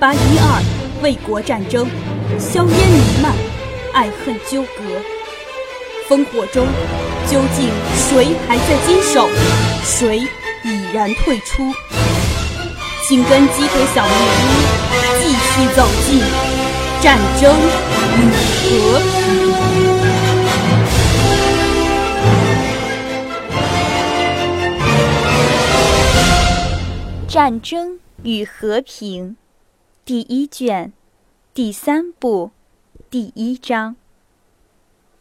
八一二，卫国战争，硝烟弥漫，爱恨纠葛，烽火中，究竟谁还在坚守，谁已然退出？请跟鸡腿小木屋，继续走进战争与和平。战争与和平，第一卷，第三部，第一章。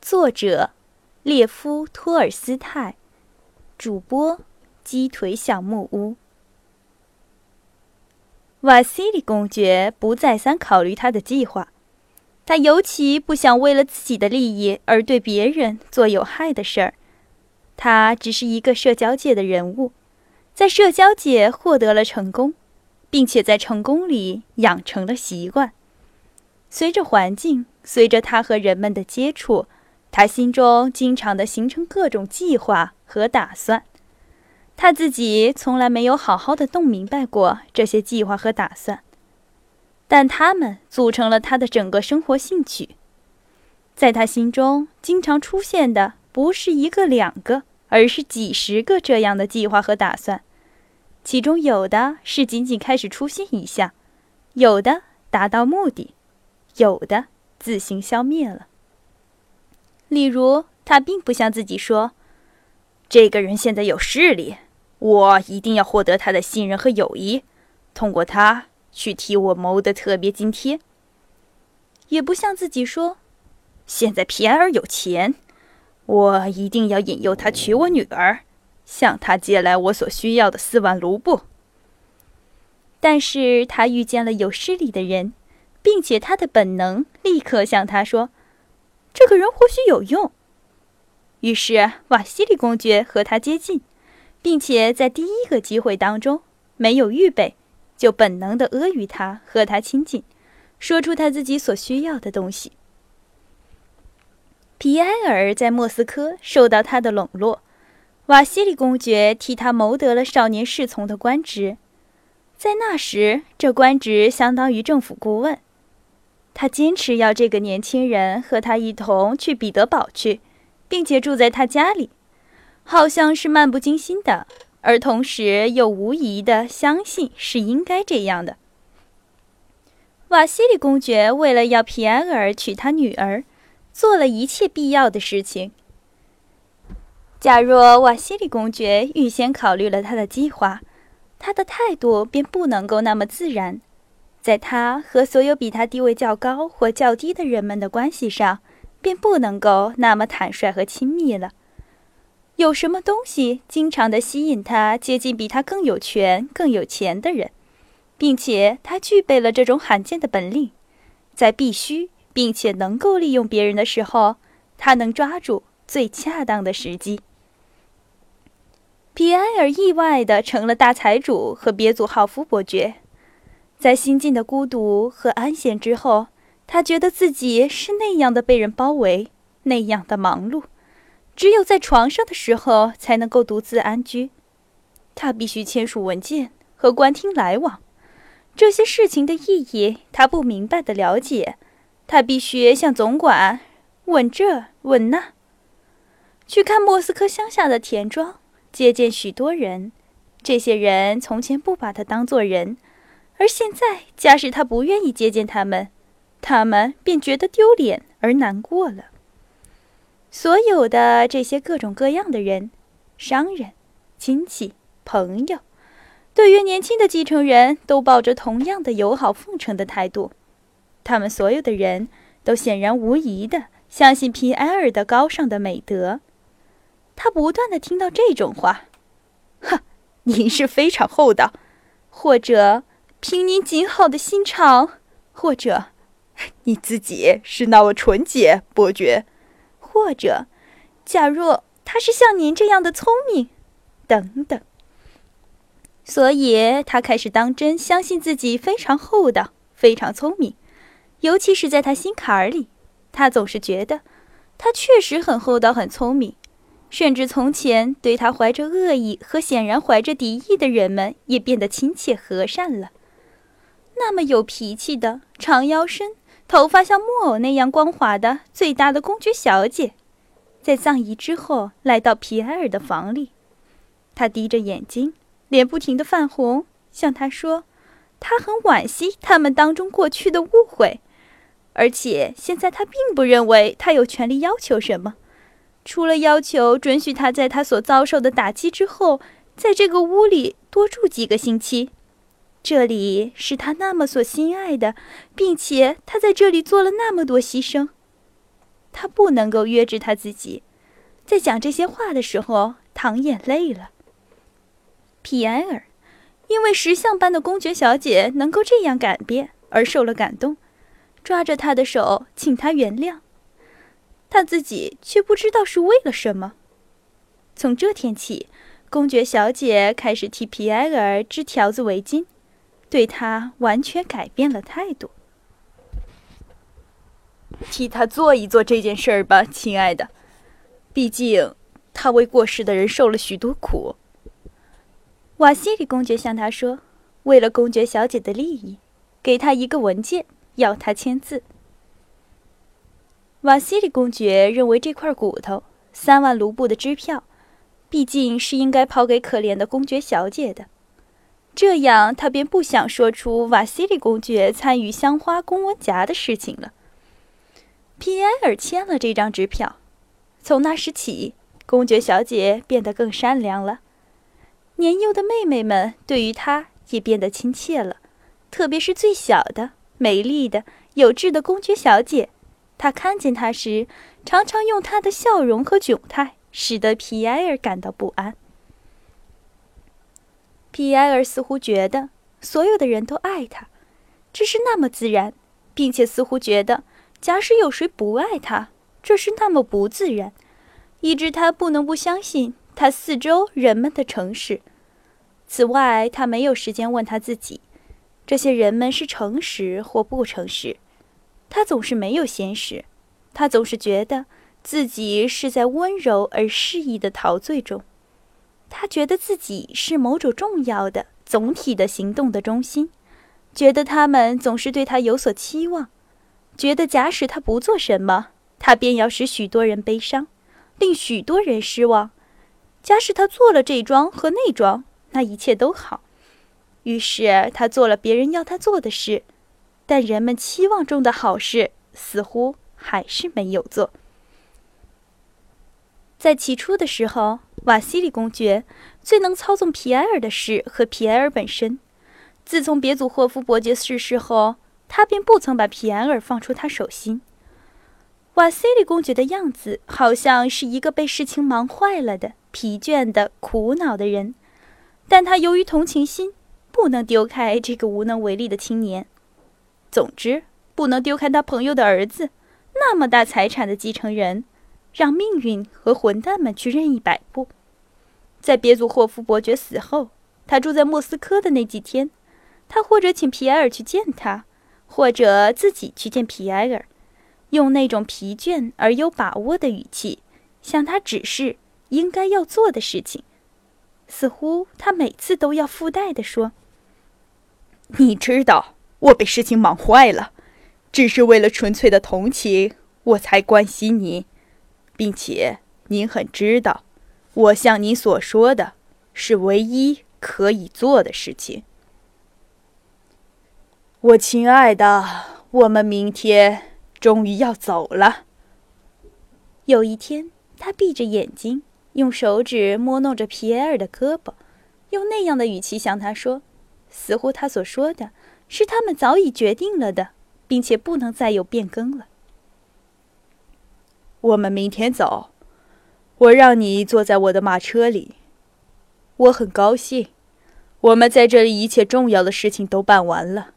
作者：列夫·托尔斯泰，主播：鸡腿小木屋。瓦西里公爵不再三考虑他的计划，他尤其不想为了自己的利益而对别人做有害的事儿。他只是一个社交界的人物。在社交界获得了成功，并且在成功里养成了习惯。随着环境，随着他和人们的接触，他心中经常的形成各种计划和打算。他自己从来没有好好的弄明白过这些计划和打算，但他们组成了他的整个生活兴趣。在他心中，经常出现的不是一个两个，而是几十个这样的计划和打算。其中有的是仅仅开始出现一下，有的达到目的，有的自行消灭了。例如，他并不向自己说：“这个人现在有势力，我一定要获得他的信任和友谊，通过他去替我谋得特别津贴。”也不向自己说：“现在皮埃尔有钱，我一定要引诱他娶我女儿。”向他借来我所需要的四万卢布。但是他遇见了有势力的人，并且他的本能立刻向他说：“这个人或许有用。”于是瓦西里公爵和他接近，并且在第一个机会当中没有预备，就本能的阿谀他，和他亲近，说出他自己所需要的东西。皮埃尔在莫斯科受到他的笼络。瓦西里公爵替他谋得了少年侍从的官职，在那时，这官职相当于政府顾问。他坚持要这个年轻人和他一同去彼得堡去，并且住在他家里，好像是漫不经心的，而同时又无疑的相信是应该这样的。瓦西里公爵为了要皮埃尔娶他女儿，做了一切必要的事情。假若瓦西里公爵预先考虑了他的计划，他的态度便不能够那么自然，在他和所有比他地位较高或较低的人们的关系上，便不能够那么坦率和亲密了。有什么东西经常的吸引他接近比他更有权、更有钱的人，并且他具备了这种罕见的本领，在必须并且能够利用别人的时候，他能抓住最恰当的时机。皮埃尔意外地成了大财主和别祖浩夫伯爵，在心境的孤独和安闲之后，他觉得自己是那样的被人包围，那样的忙碌，只有在床上的时候才能够独自安居。他必须签署文件和官厅来往，这些事情的意义他不明白的了解，他必须向总管问这问那，去看莫斯科乡下的田庄。接见许多人，这些人从前不把他当作人，而现在，假使他不愿意接见他们，他们便觉得丢脸而难过了。所有的这些各种各样的人，商人、亲戚、朋友，对于年轻的继承人都抱着同样的友好奉承的态度。他们所有的人都显然无疑的相信皮埃尔的高尚的美德。他不断的听到这种话，哼，您是非常厚道，或者凭您极好的心肠，或者你自己是那么纯洁，伯爵，或者假若他是像您这样的聪明，等等。所以他开始当真相信自己非常厚道，非常聪明，尤其是在他心坎儿里，他总是觉得他确实很厚道，很聪明。甚至从前对他怀着恶意和显然怀着敌意的人们，也变得亲切和善了。那么有脾气的长腰身、头发像木偶那样光滑的最大的公爵小姐，在葬仪之后来到皮埃尔的房里。她低着眼睛，脸不停的泛红，向他说：“她很惋惜他们当中过去的误会，而且现在她并不认为她有权利要求什么，除了要求准许他在他所遭受的打击之后，在这个屋里多住几个星期。”这里是他那么所心爱的，并且他在这里做了那么多牺牲。他不能够约制他自己，在讲这些话的时候淌眼泪了。皮埃尔因为石像般的公爵小姐能够这样改变而受了感动，抓着他的手请他原谅。他自己却不知道是为了什么。从这天起，公爵小姐开始替皮埃尔织条子围巾。对他完全改变了态度。替他做一做这件事儿吧，亲爱的。毕竟，他为过世的人受了许多苦。瓦西里公爵向他说：“为了公爵小姐的利益，给他一个文件，要他签字。”瓦西里公爵认为这块骨头三万卢布的支票，毕竟是应该抛给可怜的公爵小姐的。这样，他便不想说出瓦西里公爵参与香花公文夹的事情了。皮埃尔签了这张支票。从那时起，公爵小姐变得更善良了。年幼的妹妹们对于她也变得亲切了，特别是最小的、美丽的、有志的公爵小姐。他看见他时，常常用他的笑容和窘态，使得皮埃尔感到不安。皮埃尔似乎觉得所有的人都爱他，这是那么自然，并且似乎觉得假使有谁不爱他，这是那么不自然，以致他不能不相信他四周人们的诚实。此外，他没有时间问他自己，这些人们是诚实或不诚实。他总是没有闲时，他总是觉得自己是在温柔而适宜的陶醉中。他觉得自己是某种重要的总体的行动的中心，觉得他们总是对他有所期望，觉得假使他不做什么，他便要使许多人悲伤，令许多人失望；假使他做了这桩和那桩，那一切都好。于是他做了别人要他做的事，但人们期望中的好事似乎还是没有做。在起初的时候。瓦西里公爵最能操纵皮埃尔的事和皮埃尔本身。自从别祖霍夫伯爵逝世后，他便不曾把皮埃尔放出他手心。瓦西里公爵的样子好像是一个被事情忙坏了的、疲倦的、苦恼的人，但他由于同情心，不能丢开这个无能为力的青年。总之，不能丢开他朋友的儿子，那么大财产的继承人。让命运和混蛋们去任意摆布。在别祖霍夫伯爵死后，他住在莫斯科的那几天，他或者请皮埃尔去见他，或者自己去见皮埃尔，用那种疲倦而有把握的语气向他指示应该要做的事情。似乎他每次都要附带的说：“你知道，我被事情忙坏了，只是为了纯粹的同情，我才关心你。”并且您很知道，我向您所说的是唯一可以做的事情。我亲爱的，我们明天终于要走了。有一天，他闭着眼睛，用手指摸弄着皮埃尔的胳膊，用那样的语气向他说，似乎他所说的是他们早已决定了的，并且不能再有变更了。我们明天走，我让你坐在我的马车里。我很高兴，我们在这里一切重要的事情都办完了，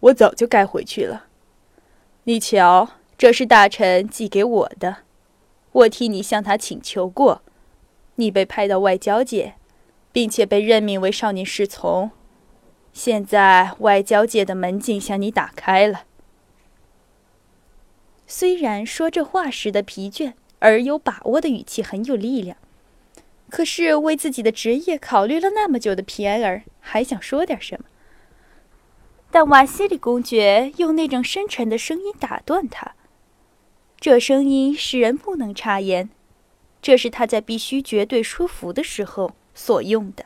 我早就该回去了。你瞧，这是大臣寄给我的，我替你向他请求过，你被派到外交界，并且被任命为少年侍从。现在外交界的门径向你打开了。虽然说这话时的疲倦而有把握的语气很有力量，可是为自己的职业考虑了那么久的皮埃尔还想说点什么。但瓦西里公爵用那种深沉的声音打断他。这声音使人不能插言，这是他在必须绝对说服的时候所用的。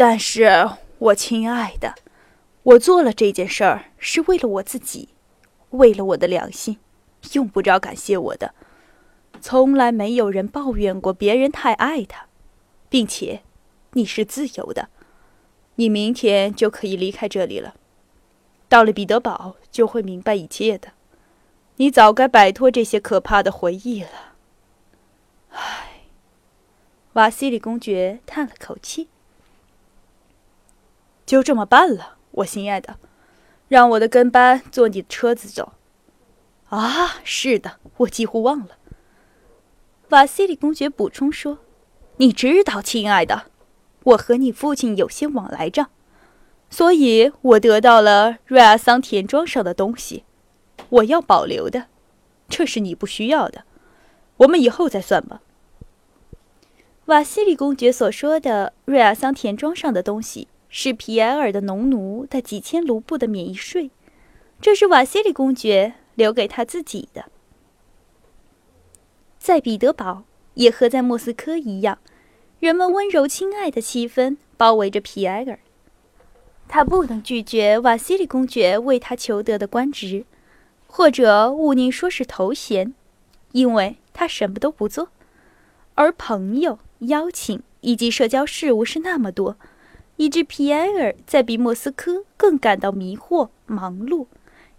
但是，我亲爱的，我做了这件事儿是为了我自己，为了我的良心，用不着感谢我的。从来没有人抱怨过别人太爱他，并且，你是自由的，你明天就可以离开这里了。到了彼得堡，就会明白一切的。你早该摆脱这些可怕的回忆了。唉，瓦西里公爵叹了口气。就这么办了，我心爱的，让我的跟班坐你的车子走。啊，是的，我几乎忘了。瓦西里公爵补充说：“你知道，亲爱的，我和你父亲有些往来账。”所以我得到了瑞阿桑田庄上的东西，我要保留的，这是你不需要的。我们以后再算吧。瓦西里公爵所说的瑞阿桑田庄上的东西，是皮埃尔的农奴的几千卢布的免疫税，这是瓦西里公爵留给他自己的。在彼得堡，也和在莫斯科一样，人们温柔亲爱的气氛包围着皮埃尔。他不能拒绝瓦西里公爵为他求得的官职，或者勿宁说是头衔，因为他什么都不做。而朋友、邀请以及社交事务是那么多，以致皮埃尔在比莫斯科更感到迷惑、忙碌，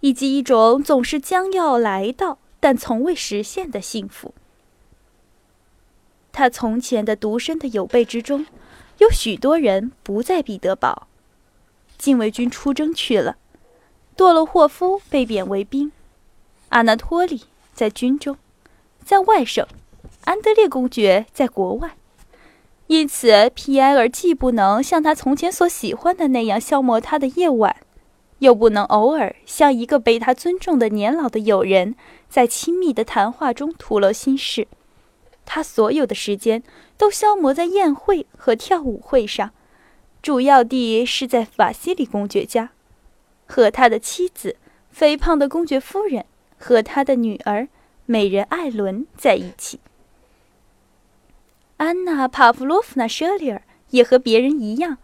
以及一种总是将要来到但从未实现的幸福。他从前的独身的友辈之中，有许多人不在彼得堡。禁卫军出征去了，多洛霍夫被贬为兵，阿纳托利在军中，在外省，安德烈公爵在国外，因此皮埃尔既不能像他从前所喜欢的那样消磨他的夜晚，又不能偶尔像一个被他尊重的年老的友人，在亲密的谈话中吐露心事。他所有的时间都消磨在宴会和跳舞会上。主要地是在瓦西里公爵家，和他的妻子肥胖的公爵夫人和他的女儿美人艾伦在一起。安娜·帕夫洛夫娜·舍里尔也和别人一样，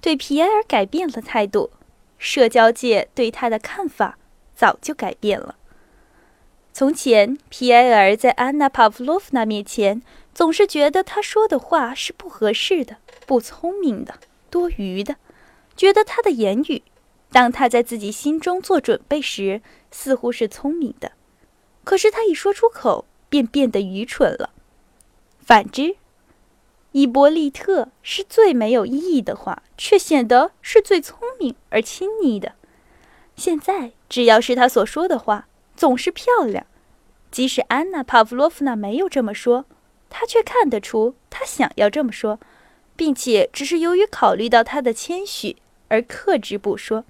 对皮埃尔改变了态度。社交界对他的看法早就改变了。从前，皮埃尔在安娜·帕夫洛夫娜面前总是觉得他说的话是不合适的、不聪明的。多余的，觉得他的言语，当他在自己心中做准备时，似乎是聪明的；可是他一说出口，便变得愚蠢了。反之，伊波利特是最没有意义的话，却显得是最聪明而亲昵的。现在，只要是他所说的话，总是漂亮。即使安娜·帕夫洛夫娜没有这么说，他却看得出他想要这么说。并且只是由于考虑到他的谦虚而克制不说。